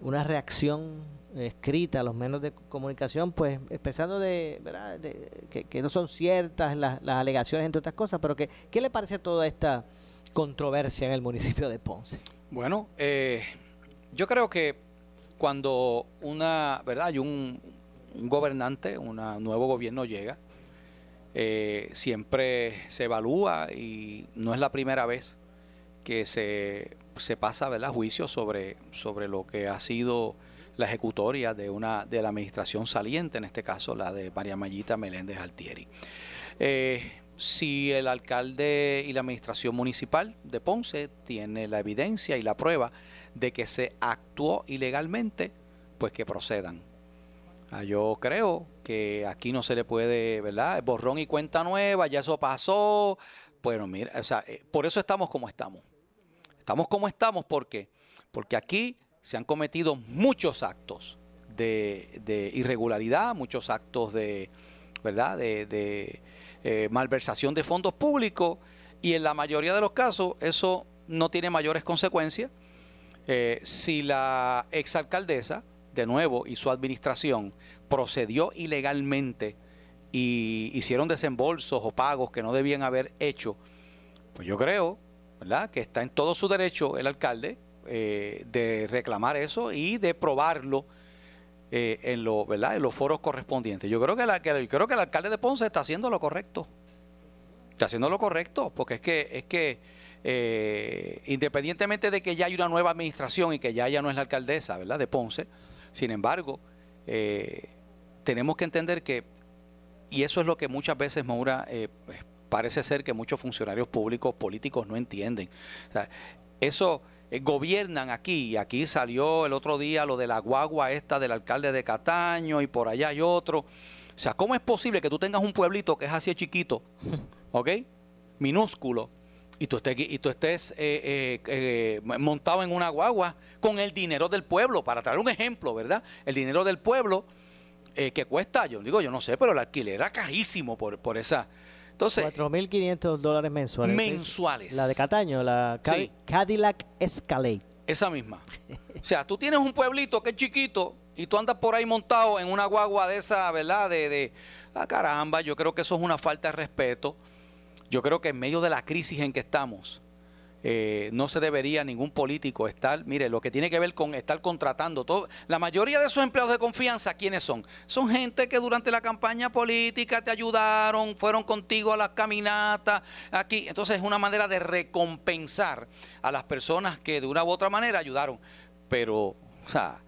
una reacción escrita a los medios de comunicación, pues expresando de, ¿verdad? de- que, no son ciertas las, las alegaciones, entre otras cosas, pero que, ¿qué le parece toda esta controversia en el municipio de Ponce? Bueno, eh, yo creo que cuando una, ¿verdad? Hay un, un gobernante, un nuevo gobierno llega, eh, siempre se evalúa y no es la primera vez que se, se pasa ¿verdad? juicio sobre, sobre lo que ha sido la ejecutoria de una de la administración saliente, en este caso la de María Mayita Meléndez Altieri. Eh, si el alcalde y la administración municipal de Ponce tiene la evidencia y la prueba de que se actuó ilegalmente, pues que procedan. Ah, Yo creo que aquí no se le puede, ¿verdad? Borrón y cuenta nueva, ya eso pasó. Bueno, mira, o sea, eh, por eso estamos como estamos. Estamos como estamos porque porque aquí se han cometido muchos actos de, de irregularidad, muchos actos de, ¿verdad? De, de, eh, malversación de fondos públicos y en la mayoría de los casos eso no tiene mayores consecuencias. Eh, si la exalcaldesa, de nuevo, y su administración procedió ilegalmente y hicieron desembolsos o pagos que no debían haber hecho, pues yo creo, ¿verdad?, que está en todo su derecho el alcalde eh, de reclamar eso y de probarlo eh, en, lo, ¿verdad? en los foros correspondientes. Yo creo que, la, que, creo que el alcalde de Ponce está haciendo lo correcto. Está haciendo lo correcto, porque es que, es que eh, independientemente de que ya hay una nueva administración y que ya ya no es la alcaldesa ¿verdad? de Ponce, sin embargo, tenemos que entender que, y eso es lo que muchas veces, Maura, parece ser que muchos funcionarios públicos, políticos no entienden. eso eh, gobiernan aquí, y aquí salió el otro día lo de la guagua esta del alcalde de Cataño y por allá hay otro. O sea, ¿cómo es posible que tú tengas un pueblito que es así chiquito, ¿ok? Minúsculo, y tú estés, y tú estés eh, eh, montado en una guagua con el dinero del pueblo, para traer un ejemplo, ¿verdad? El dinero del pueblo que cuesta, yo digo, yo no sé, pero el alquiler era carísimo por, por esa, entonces, 4.500 dólares mensuales. Mensuales. La de Cataño, la Cadillac Escalade. Esa misma. o sea, tú tienes un pueblito que es chiquito y tú andas por ahí montado en una guagua de esa, ¿verdad? De, de ah, caramba, yo creo que eso es una falta de respeto. Yo creo que en medio de la crisis en que estamos, eh, no se debería ningún político estar, mire, lo que tiene que ver con estar contratando, todo, la mayoría de esos empleados de confianza, ¿quiénes son? Son gente que durante la campaña política te ayudaron, fueron contigo a las caminatas, aquí. Entonces es una manera de recompensar a las personas que de una u otra manera ayudaron. Pero, o sea,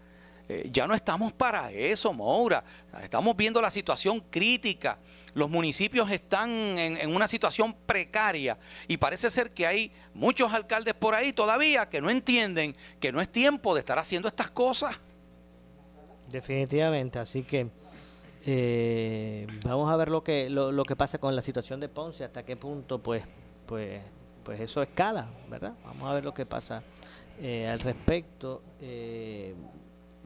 eh, ya no estamos para eso, Moura. Estamos viendo la situación crítica los municipios están en, una situación precaria y parece ser que hay muchos alcaldes por ahí todavía que no entienden que no es tiempo de estar haciendo estas cosas. Definitivamente, así que eh, vamos a ver lo que lo, que pasa con la situación de Ponce, hasta qué punto pues pues pues eso escala, ¿verdad? Vamos a ver lo que pasa eh, al respecto. Eh,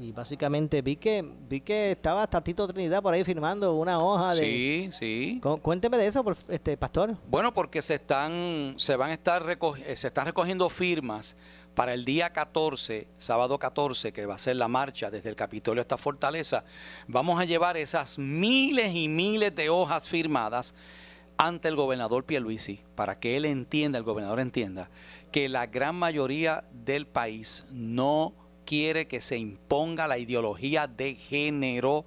y básicamente vi que vi que estaba Tatito Trinidad por ahí firmando una hoja de Sí, sí. Cuénteme de eso, este pastor. Bueno, porque se están se van a estar eh, se están recogiendo firmas para el día 14, sábado 14, que va a ser la marcha desde el Capitolio hasta Fortaleza. Vamos a llevar esas miles y miles de hojas firmadas ante el gobernador Pierluisi para que él entienda, el gobernador entienda que la gran mayoría del país no quiere que se imponga la ideología de género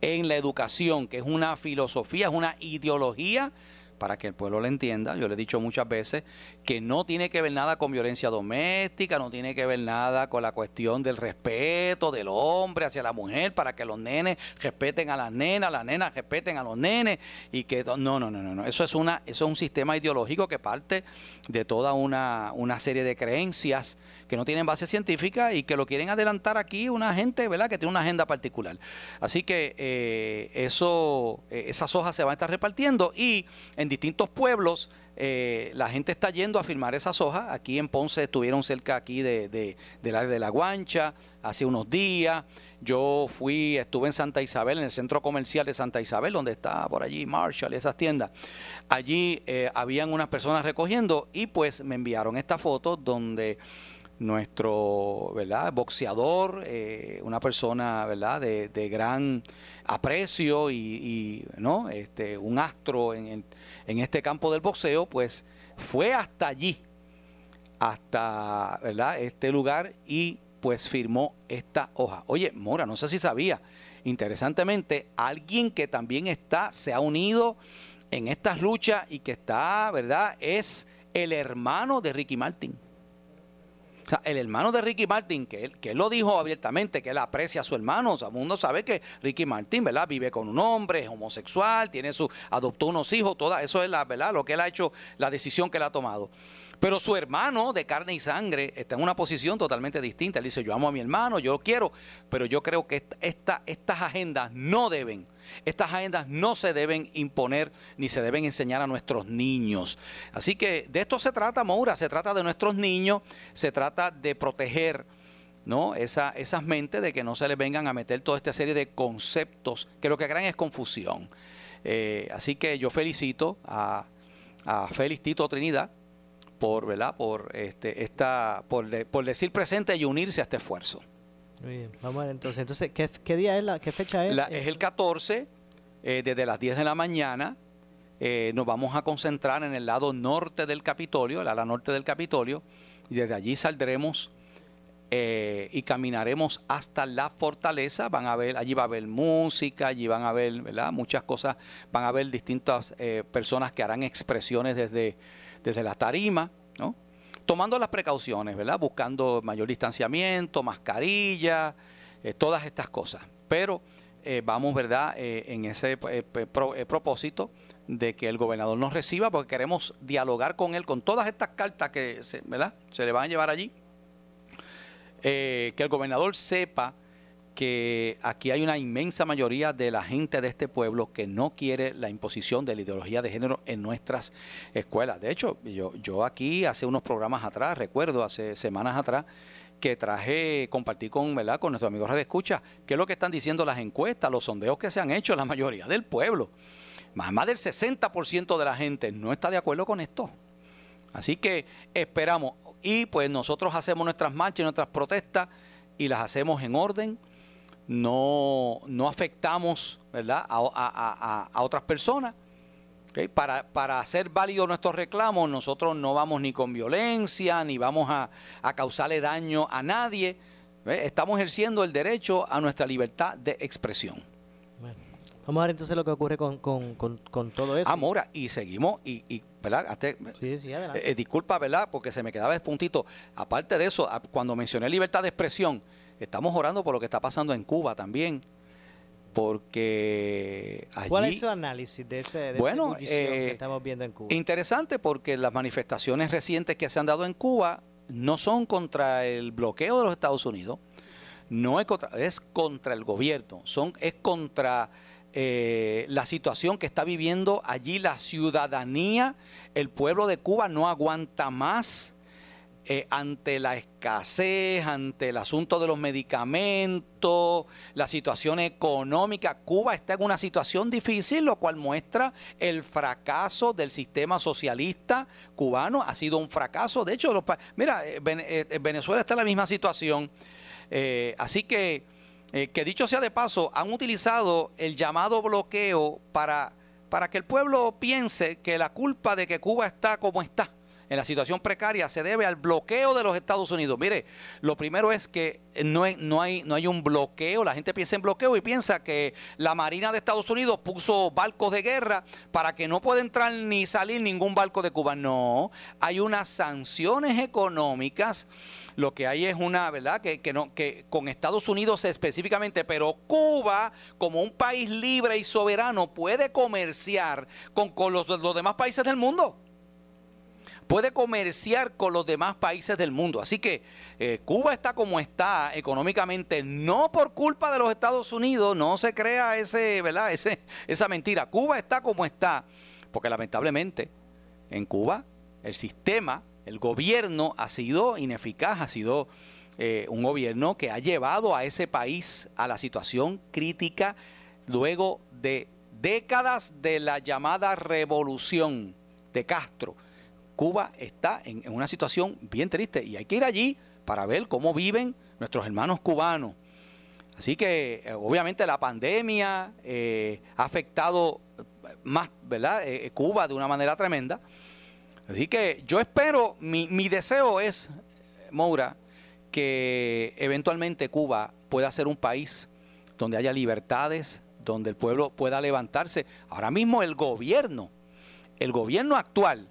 en la educación, que es una filosofía, es una ideología para que el pueblo lo entienda, yo le he dicho muchas veces que no tiene que ver nada con violencia doméstica, no tiene que ver nada con la cuestión del respeto del hombre hacia la mujer, para que los nenes respeten a las nenas, las nenas respeten a los nenes y que no, no, no, no, no, eso es una eso es un sistema ideológico que parte de toda una, una serie de creencias que no tienen base científica y que lo quieren adelantar aquí una gente, ¿verdad?, que tiene una agenda particular. Así que eh, eso, eh, esas hojas se van a estar repartiendo y en distintos pueblos eh, la gente está yendo a firmar esas hojas. Aquí en Ponce estuvieron cerca aquí de, del área de la Guancha hace unos días. Yo fui, estuve en Santa Isabel, en el centro comercial de Santa Isabel, donde está por allí Marshall y esas tiendas. Allí habían unas personas recogiendo y pues me enviaron esta foto donde nuestro ¿verdad? boxeador, eh, una persona ¿verdad? De, gran aprecio y, ¿no? este, un astro en, en, este campo del boxeo, pues fue hasta allí, hasta ¿verdad? este lugar y pues firmó esta hoja. Oye, Mora, no sé si sabía, interesantemente, alguien que también está, se ha unido en estas luchas y que está, ¿verdad? Es el hermano de Ricky Martin el hermano de Ricky Martin, que él, que lo dijo abiertamente, que él aprecia a su hermano. O sea, el mundo sabe que Ricky Martin, ¿verdad? Vive con un hombre, es homosexual, tiene su, adoptó unos hijos, toda, eso es la, ¿verdad? Lo que él ha hecho, la decisión que él ha tomado. Pero su hermano de carne y sangre está en una posición totalmente distinta. Él dice, yo amo a mi hermano, yo lo quiero, pero yo creo que esta, estas agendas no deben estas agendas no se deben imponer ni se deben enseñar a nuestros niños. Así que de esto se trata, Moura, se trata de nuestros niños, se trata de proteger ¿no? Esa, esas mentes de que no se les vengan a meter toda esta serie de conceptos que lo que crean es confusión. Eh, así que yo felicito a, a Tito Trinidad por, ¿verdad? por, este, esta, por decir presente y unirse a este esfuerzo. Muy bien, vamos a ver entonces. Entonces, ¿qué, día es la, qué fecha es? es el 14, eh, desde las 10 de la mañana. Eh, nos vamos a concentrar en el lado norte del Capitolio, el ala norte del Capitolio, y desde allí saldremos eh, y caminaremos hasta la fortaleza. Van a ver, allí va a haber música, allí van a ver, ¿verdad? Muchas cosas, van a ver distintas eh, personas que harán expresiones desde, desde la tarima, ¿no? Tomando las precauciones, ¿verdad? Buscando mayor distanciamiento, mascarilla, eh, todas estas cosas. Pero vamos, ¿verdad? en ese propósito de que el gobernador nos reciba porque queremos dialogar con él con todas estas cartas que se, ¿verdad? se le van a llevar allí eh, que el gobernador sepa que aquí hay una inmensa mayoría de la gente de este pueblo que no quiere la imposición de la ideología de género en nuestras escuelas. De hecho, yo, aquí hace unos programas atrás, recuerdo, hace semanas atrás, que traje, compartí con, ¿verdad? con nuestros amigos escucha, qué es lo que están diciendo las encuestas, los sondeos que se han hecho, la mayoría del pueblo. Más, más del 60% de la gente no está de acuerdo con esto. Así que esperamos, y pues nosotros hacemos nuestras marchas y nuestras protestas y las hacemos en orden, no, no afectamos ¿verdad? A, otras personas. Para, para, hacer válido nuestros reclamos, nosotros no vamos ni con violencia, ni vamos a, causarle daño a nadie. Estamos ejerciendo el derecho a nuestra libertad de expresión. Vamos a ver entonces lo que ocurre con, todo eso. Ah, Mora, y seguimos, y, ¿verdad? sí, sí, adelante. Eh, disculpa, ¿verdad? Porque se me quedaba el puntito. Aparte de eso, cuando mencioné libertad de expresión, estamos orando por lo que está pasando en Cuba también. Porque allí, ¿Cuál es su análisis de ese de bueno, que eh, estamos viendo en Cuba? Interesante porque las manifestaciones recientes que se han dado en Cuba no son contra el bloqueo de los Estados Unidos, no es contra, es contra el gobierno, son, es contra eh, la situación que está viviendo allí la ciudadanía, el pueblo de Cuba no aguanta más eh, ante la escasez, ante el asunto de los medicamentos, la situación económica. Cuba está en una situación difícil, lo cual muestra el fracaso del sistema socialista cubano. Ha sido un fracaso. De hecho, mira, eh, Venezuela está en la misma situación. así que eh, que dicho sea de paso, han utilizado el llamado bloqueo para, para que el pueblo piense que la culpa de que Cuba está como está en la situación precaria se debe al bloqueo de los Estados Unidos. Mire, lo primero es que no hay, un bloqueo, la gente piensa en bloqueo y piensa que la Marina de Estados Unidos puso barcos de guerra para que no pueda entrar ni salir ningún barco de Cuba. No, hay unas sanciones económicas lo que hay es una, ¿verdad? Que con Estados Unidos específicamente, pero Cuba, como un país libre y soberano, puede comerciar con, los, demás países del mundo puede comerciar con los demás países del mundo. Así que eh, Cuba está como está económicamente, no por culpa de los Estados Unidos, no se crea ese, ¿verdad? Ese, esa mentira. Cuba está como está, porque lamentablemente en Cuba el sistema el gobierno ha sido ineficaz, ha sido eh, un gobierno que ha llevado a ese país a la situación crítica luego de décadas de la llamada revolución de Castro. Cuba está en, una situación bien triste y hay que ir allí para ver cómo viven nuestros hermanos cubanos. Así que eh, obviamente la pandemia eh, ha afectado más, ¿verdad? Cuba de una manera tremenda. Así que yo espero, mi, mi deseo es, Moura, que eventualmente Cuba pueda ser un país donde haya libertades, donde el pueblo pueda levantarse. Ahora mismo el gobierno, el gobierno actual,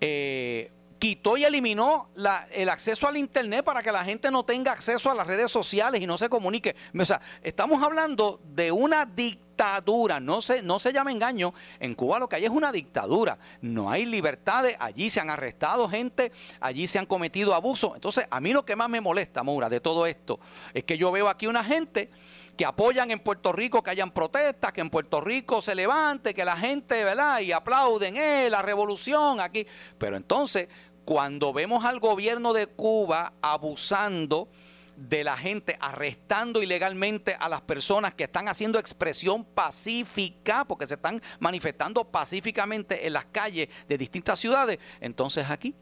eh, quitó y eliminó el acceso al Internet para que la gente no tenga acceso a las redes sociales y no se comunique. O sea, estamos hablando de una dictadura, no se, no se llama engaño, en Cuba lo que hay es una dictadura, no hay libertades, allí se han arrestado gente, allí se han cometido abusos. Entonces, a mí lo que más me molesta, Moura, de todo esto, es que yo veo aquí una gente que apoyan en Puerto Rico que hayan protestas, que en Puerto Rico se levante, que la gente, ¿verdad? Y aplauden, eh, la revolución aquí. Pero entonces, cuando vemos al gobierno de Cuba abusando de la gente, arrestando ilegalmente a las personas que están haciendo expresión pacífica, porque se están manifestando pacíficamente en las calles de distintas ciudades, entonces aquí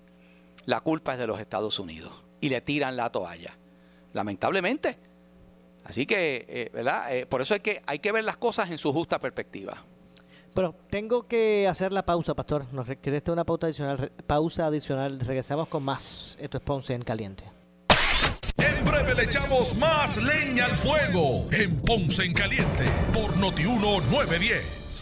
la culpa es de los Estados Unidos y le tiran la toalla, lamentablemente. Así que, eh, ¿verdad? Eh, por eso hay que, hay que ver las cosas en su justa perspectiva. Pero tengo que hacer la pausa, Pastor. Nos requiere una pausa adicional. Pausa adicional. Regresamos con más. Esto es Ponce en Caliente. En breve le echamos más leña al fuego en Ponce en Caliente por Notiuno 910.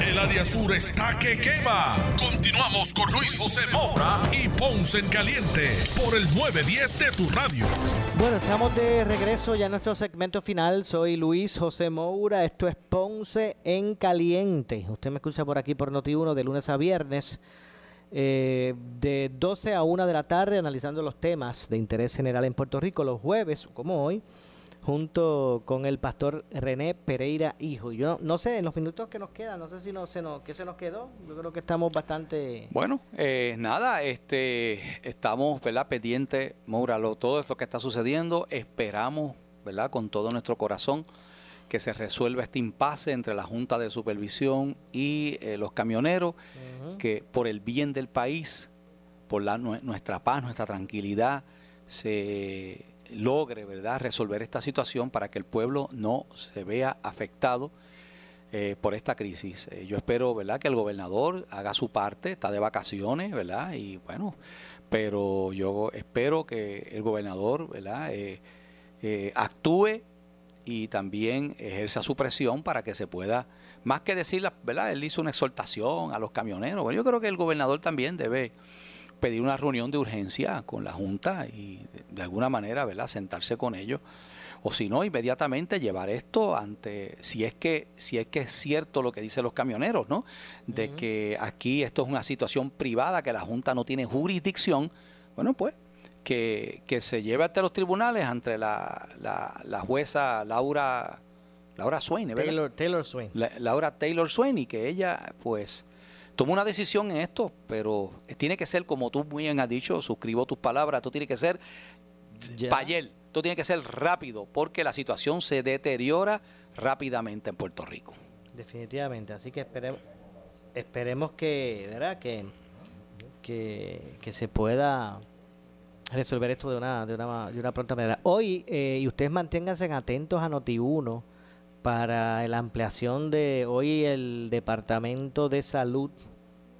El área sur está que quema. Continuamos con Luis José Moura y Ponce en Caliente por el 910 de tu radio. Bueno, estamos de regreso ya en nuestro segmento final. Soy Luis José Moura. Esto es Ponce en Caliente. Usted me escucha por aquí por Noti1 de lunes a viernes. eh, de 12 a 1 de la tarde analizando los temas de interés general en Puerto Rico los jueves, como hoy, junto con el pastor René Pereira Hijo. Yo no sé, en los minutos que nos quedan, no sé si no, se nos, qué se nos quedó. Yo creo que estamos bastante... Bueno, eh, nada, este, estamos, ¿verdad? Pendientes, Moura, lo- todo esto que está sucediendo. Esperamos, ¿verdad? Con todo nuestro corazón que se resuelva este impasse entre la Junta de Supervisión y eh, los camioneros, que por el bien del país, por la, nue- nuestra paz, nuestra tranquilidad, se logre, ¿verdad?, resolver esta situación para que el pueblo no se vea afectado eh, por esta crisis. Eh, yo espero, ¿verdad?, que el gobernador haga su parte, está de vacaciones, ¿verdad? Y bueno, pero yo espero que el gobernador, ¿verdad?, eh, actúe y también ejerza su presión para que se pueda, más que decir, ¿verdad? Él hizo una exhortación a los camioneros. Bueno, yo creo que el gobernador también debe pedir una reunión de urgencia con la Junta y de, alguna manera, ¿verdad?, sentarse con ellos. O si no, inmediatamente llevar esto ante, si es que, si es que es cierto lo que dicen los camioneros, ¿no? De que aquí esto es una situación privada, que la Junta no tiene jurisdicción, bueno, pues que, que se lleve ante los tribunales, ante la, la, la jueza Laura, Laura Swain, ¿verdad? Taylor, Taylor Swain. La- Laura Taylor Swain y que ella pues tomó una decisión en esto, pero tiene que ser como tú muy bien has dicho, suscribo tus palabras, esto tiene que ser para ayer, esto tiene que ser rápido porque la situación se deteriora rápidamente en Puerto Rico. Definitivamente, así que esperemos, esperemos que, ¿verdad? Que, que, que se pueda resolver esto de una, de una, de una pronta manera. Hoy, eh, y ustedes manténganse atentos a Noti1 para la ampliación de hoy el Departamento de Salud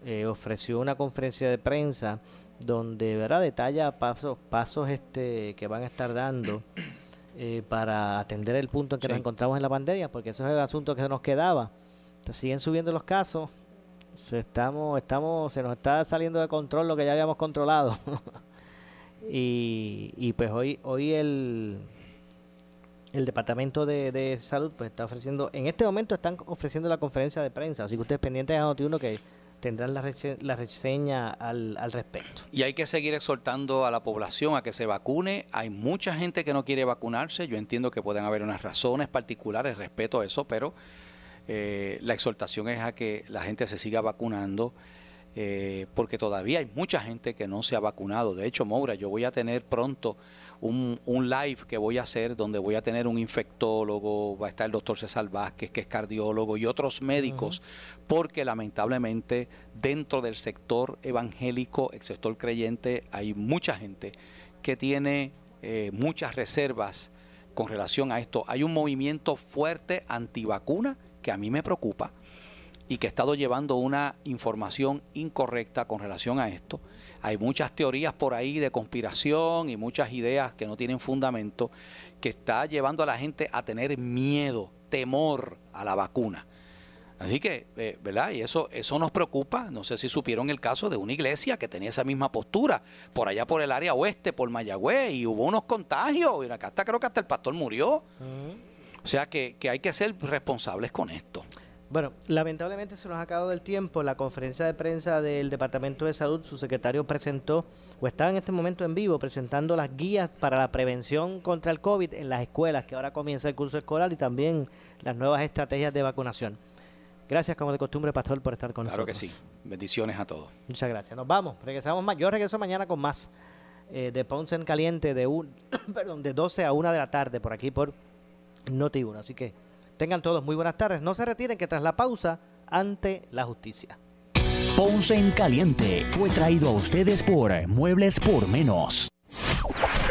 eh, ofreció una conferencia de prensa donde verdad detalla pasos pasos este que van a estar dando eh, para atender el punto en que Sí. nos encontramos en la pandemia porque eso es el asunto que nos quedaba. Se siguen subiendo los casos se estamos estamos se nos está saliendo de control lo que ya habíamos controlado. Y, y pues hoy hoy el el departamento de, de salud pues está ofreciendo en este momento están ofreciendo la conferencia de prensa así que ustedes pendientes a Noti1 que tendrán la, rese- la reseña al, al respecto Y hay que seguir exhortando a la población a que se vacune. Hay mucha gente que no quiere vacunarse. Yo entiendo que pueden haber unas razones particulares, respeto a eso, pero eh, la exhortación es a que la gente se siga vacunando. Eh, porque todavía hay mucha gente que no se ha vacunado. De hecho, Moura, yo voy a tener pronto un, un live que voy a hacer donde voy a tener un infectólogo, va a estar el doctor César Vázquez, que es cardiólogo, y otros médicos, porque lamentablemente dentro del sector evangélico, el sector creyente, hay mucha gente que tiene eh, muchas reservas con relación a esto. Hay un movimiento fuerte antivacuna que a mí me preocupa y que ha estado llevando una información incorrecta con relación a esto. Hay muchas teorías por ahí de conspiración y muchas ideas que no tienen fundamento, que está llevando a la gente a tener miedo, temor a la vacuna. Así que, eh, ¿verdad? Y eso, eso nos preocupa. No sé si supieron el caso de una iglesia que tenía esa misma postura, por allá por el área oeste, por Mayagüez, y hubo unos contagios. Y acá hasta creo que hasta el pastor murió. O sea que, que hay que ser responsables con esto. Bueno, lamentablemente se nos ha acabado el tiempo. La conferencia de prensa del Departamento de Salud, su secretario presentó, o está en este momento en vivo, presentando las guías para la prevención contra el COVID en las escuelas, que ahora comienza el curso escolar, y también las nuevas estrategias de vacunación. Gracias, como de costumbre, Pastor, por estar con Claro nosotros. que sí. Bendiciones a todos. Muchas gracias. Nos vamos. Regresamos más. Yo regreso mañana con más eh, de Ponce en Caliente de, un, perdón, de 12 a 1 de la tarde por aquí por Noti1. Así que tengan todos muy buenas tardes. No se retiren que tras la pausa, ante la justicia. Ponce en Caliente fue traído a ustedes por Muebles por Menos.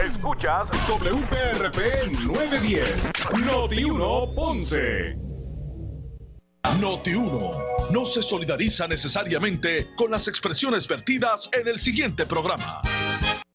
Escuchas WPRP 910, Noti 1 Ponce. Noti 1 no se solidariza necesariamente con las expresiones vertidas en el siguiente programa.